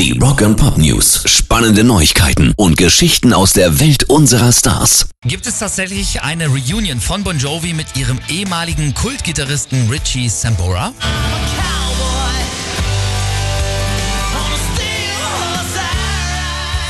Die Rock and Pop News. Spannende Neuigkeiten und Geschichten aus der Welt unserer Stars. Gibt es tatsächlich eine Reunion von Bon Jovi mit ihrem ehemaligen Kultgitarristen Richie Sambora?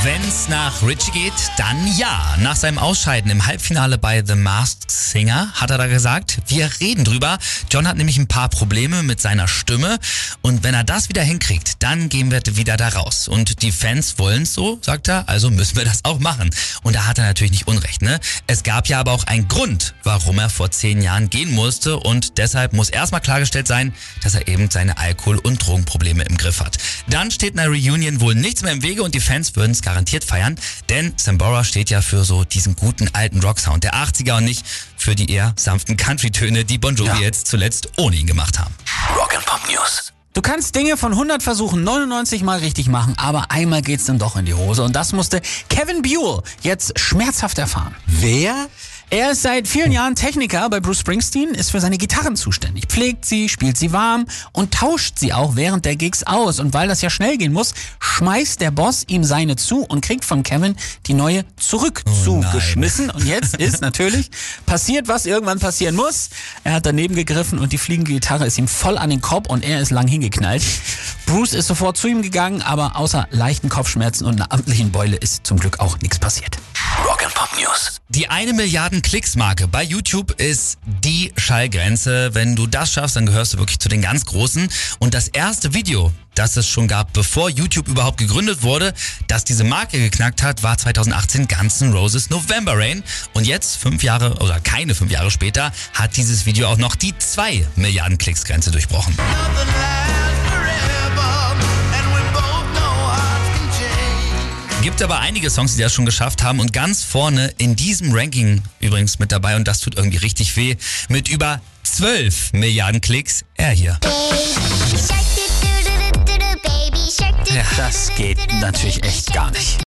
Wenn's nach Richie geht, dann ja. Nach seinem Ausscheiden im Halbfinale bei The Masked Singer hat er da gesagt, wir reden drüber. John hat nämlich ein paar Probleme mit seiner Stimme und wenn er das wieder hinkriegt, dann gehen wir wieder da raus. Und die Fans wollen's so, sagt er, also müssen wir das auch machen. Und da hat er natürlich nicht Unrecht, ne? Es gab ja aber auch einen Grund, warum er vor zehn Jahren gehen musste und deshalb muss erstmal klargestellt sein, dass er eben seine Alkohol- und Drogenprobleme im Griff hat. Dann steht einer Reunion wohl nichts mehr im Wege und die Fans würden es garantiert feiern, denn Sambora steht ja für so diesen guten alten Rocksound der 80er und nicht für die eher sanften Country-Töne, die Bon Jovi Ja. jetzt zuletzt ohne ihn gemacht haben. Rock and Pop News. Du kannst Dinge von 100 Versuchen 99 Mal richtig machen, aber einmal geht's dann doch in die Hose. Und das musste Kevin Buell jetzt schmerzhaft erfahren. Wer? Er ist seit vielen Jahren Techniker bei Bruce Springsteen, ist für seine Gitarren zuständig, pflegt sie, spielt sie warm und tauscht sie auch während der Gigs aus. Und weil das ja schnell gehen muss, schmeißt der Boss ihm seine zu und kriegt von Kevin die neue zurück zugeschmissen. Und jetzt ist natürlich passiert, was irgendwann passieren muss. Er hat daneben gegriffen und die fliegende Gitarre ist ihm voll an den Kopf und er ist lang hingeknallt. Bruce ist sofort zu ihm gegangen, aber außer leichten Kopfschmerzen und einer amtlichen Beule ist zum Glück auch nichts passiert. Pop News. Die eine Milliarden Klicks-Marke bei YouTube ist die Schallgrenze. Wenn du das schaffst, dann gehörst du wirklich zu den ganz Großen. Und das erste Video, das es schon gab, bevor YouTube überhaupt gegründet wurde, das diese Marke geknackt hat, war 2018 Guns N' Roses November Rain. Und jetzt, fünf Jahre oder keine fünf Jahre später, hat dieses Video auch noch die zwei Milliarden Klicks-Grenze durchbrochen. Gibt aber einige Songs, die das schon geschafft haben und ganz vorne in diesem Ranking übrigens mit dabei und das tut irgendwie richtig weh, mit über 12 Milliarden Klicks, er hier. Das geht natürlich echt gar nicht.